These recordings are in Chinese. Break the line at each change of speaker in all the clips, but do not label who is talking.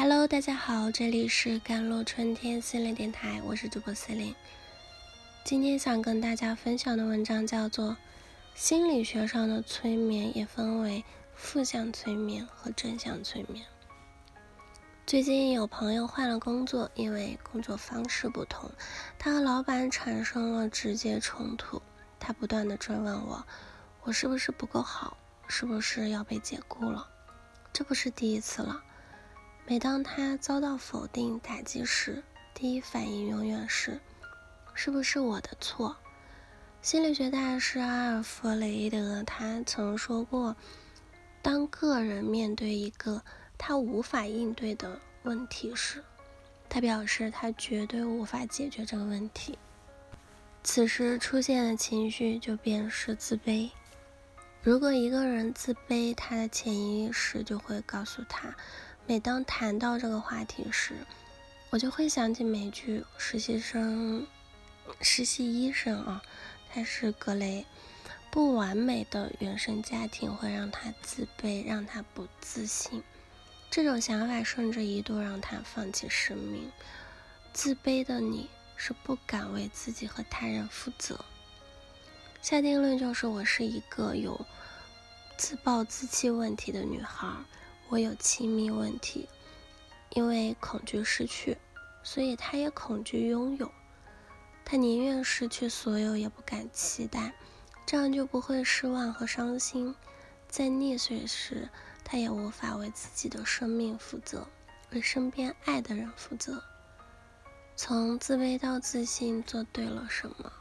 Hello，大家好，这里是甘露春天心灵电台，我是主播 c e l i n e 今天想跟大家分享的文章叫做《心理学上的催眠也分为负向催眠和正向催眠》。最近有朋友换了工作，因为工作方式不同，他和老板产生了直接冲突。他不断的追问我，我是不是不够好？是不是要被解雇了？这不是第一次了。每当他遭到否定打击时，第一反应永远是：是不是我的错？心理学大师阿尔弗雷德他曾说过，当个人面对一个他无法应对的问题时，他表示他绝对无法解决这个问题。此时出现的情绪就便是自卑。如果一个人自卑，他的潜意识就会告诉他，每当谈到这个话题时，我就会想起美剧《实习生》实习医生啊，他是格雷。不完美的原生家庭会让他自卑，让他不自信。这种想法甚至一度让他放弃生命。自卑的你是不敢为自己和他人负责。下定论就是我是一个有自暴自弃问题的女孩，我有亲密问题，因为恐惧失去，所以他也恐惧拥有，他宁愿失去所有也不敢期待，这样就不会失望和伤心。在溺水时，他也无法为自己的生命负责，为身边爱的人负责。从自卑到自信，做对了什么？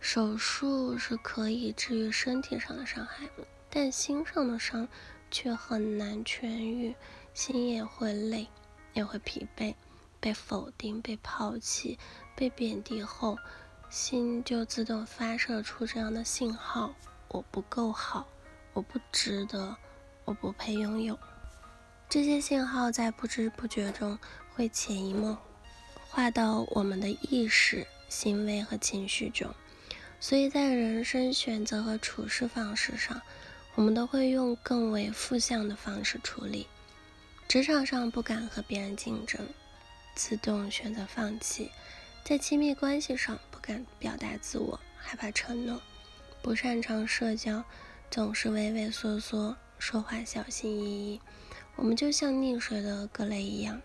手术是可以治愈身体上的伤害，但心上的伤却很难痊愈，心也会累，也会疲惫。被否定、被抛弃、被贬低后，心就自动发射出这样的信号：我不够好，我不值得，我不配拥有。这些信号在不知不觉中会潜移默化到我们的意识、行为和情绪中。所以在人生选择和处事方式上，我们都会用更为负向的方式处理。职场上不敢和别人竞争，自动选择放弃；在亲密关系上不敢表达自我，害怕承诺；不擅长社交，总是畏畏缩缩，说话小心翼翼。我们就像溺水的格雷一样，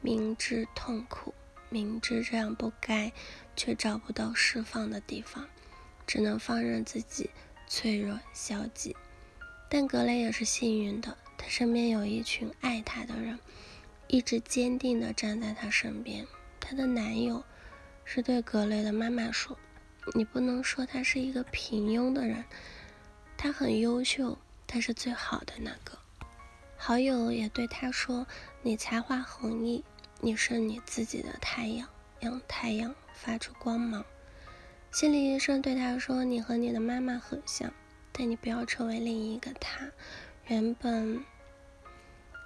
明知痛苦，明知这样不该，却找不到释放的地方。只能放任自己脆弱消极，但格雷也是幸运的，他身边有一群爱他的人，一直坚定地站在他身边。她的男友是对格雷的妈妈说：“你不能说他是一个平庸的人，他很优秀，他是最好的那个。”好友也对他说：“你才华横溢，你是你自己的太阳，让太阳发出光芒。”心理医生对他说：“你和你的妈妈很像，但你不要成为另一个他。”原本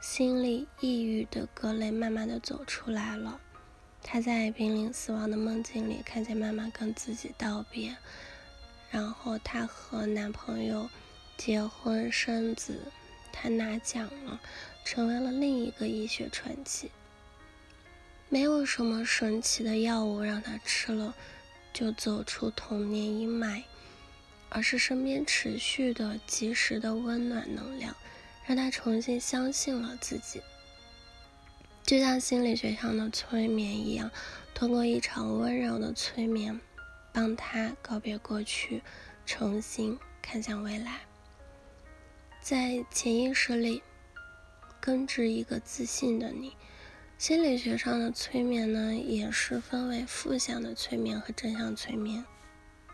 心里抑郁的格雷慢慢的走出来了。他在濒临死亡的梦境里看见妈妈跟自己道别，然后她和男朋友结婚生子，她拿奖了，成为了另一个医学传奇。没有什么神奇的药物让他吃了。就走出童年阴霾，而是身边持续的、及时的温暖能量，让他重新相信了自己。就像心理学上的催眠一样，通过一场温柔的催眠，帮他告别过去，重新看向未来，在潜意识里根植一个自信的你。心理学上的催眠呢，也是分为负向的催眠和正向催眠。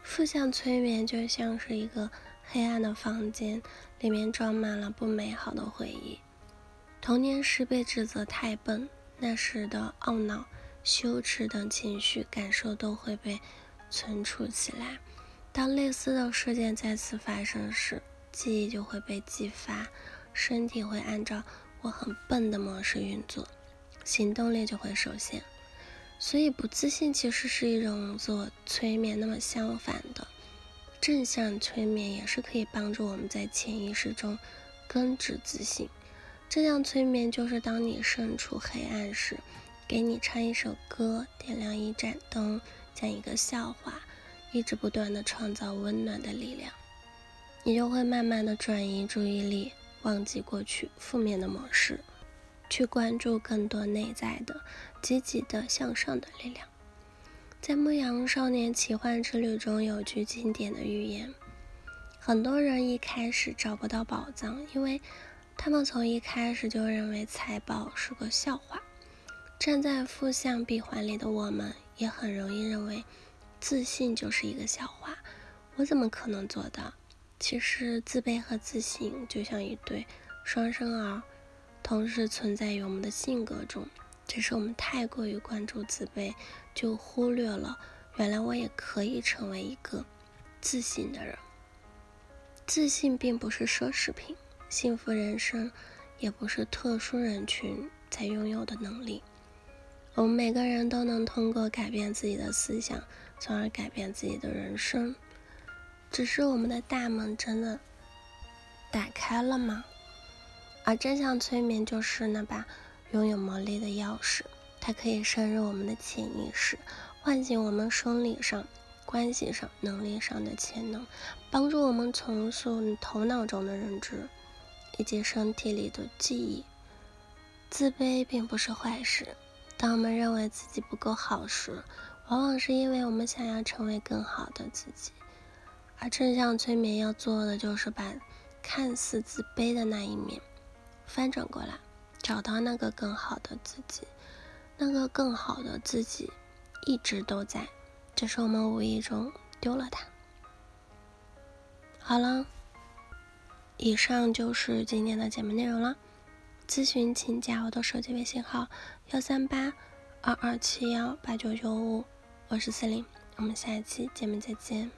负向催眠就像是一个黑暗的房间，里面装满了不美好的回忆。童年时被指责太笨，那时的懊恼、羞耻等情绪感受都会被存储起来。当类似的事件再次发生时，记忆就会被激发，身体会按照“我很笨”的模式运作。行动力就会受限，所以不自信其实是一种自我催眠。那么相反的，正向催眠也是可以帮助我们在潜意识中根植自信。正向催眠就是当你身处黑暗时，给你唱一首歌，点亮一盏灯，讲一个笑话，一直不断的创造温暖的力量，你就会慢慢的转移注意力，忘记过去负面的模式，去关注更多内在的积极的向上的力量。在《牧羊少年奇幻之旅》中有句经典的寓言：很多人一开始找不到宝藏，因为他们从一开始就认为财宝是个笑话。站在负向闭环里的我们，也很容易认为自信就是一个笑话。我怎么可能做到？其实，自卑和自信就像一对双生儿，同时存在于我们的性格中。只是我们太过于关注自卑，就忽略了原来我也可以成为一个自信的人。自信并不是奢侈品，幸福人生也不是特殊人群才拥有的能力。我们每个人都能通过改变自己的思想，从而改变自己的人生。只是我们的大门真的打开了吗？而正向催眠就是那把。拥有魔力的钥匙，它可以深入我们的潜意识，唤醒我们生理上、关系上、能力上的潜能，帮助我们重塑头脑中的认知以及身体里的记忆。自卑并不是坏事。当我们认为自己不够好时，往往是因为我们想要成为更好的自己。而正向催眠要做的，就是把看似自卑的那一面翻转过来。找到那个更好的自己，那个更好的自己一直都在，只是我们无意中丢了它。好了，以上就是今天的节目内容了。咨询请加我的手机微信号：幺三八二二七幺八九九五，我是四零，我们下一期节目再见。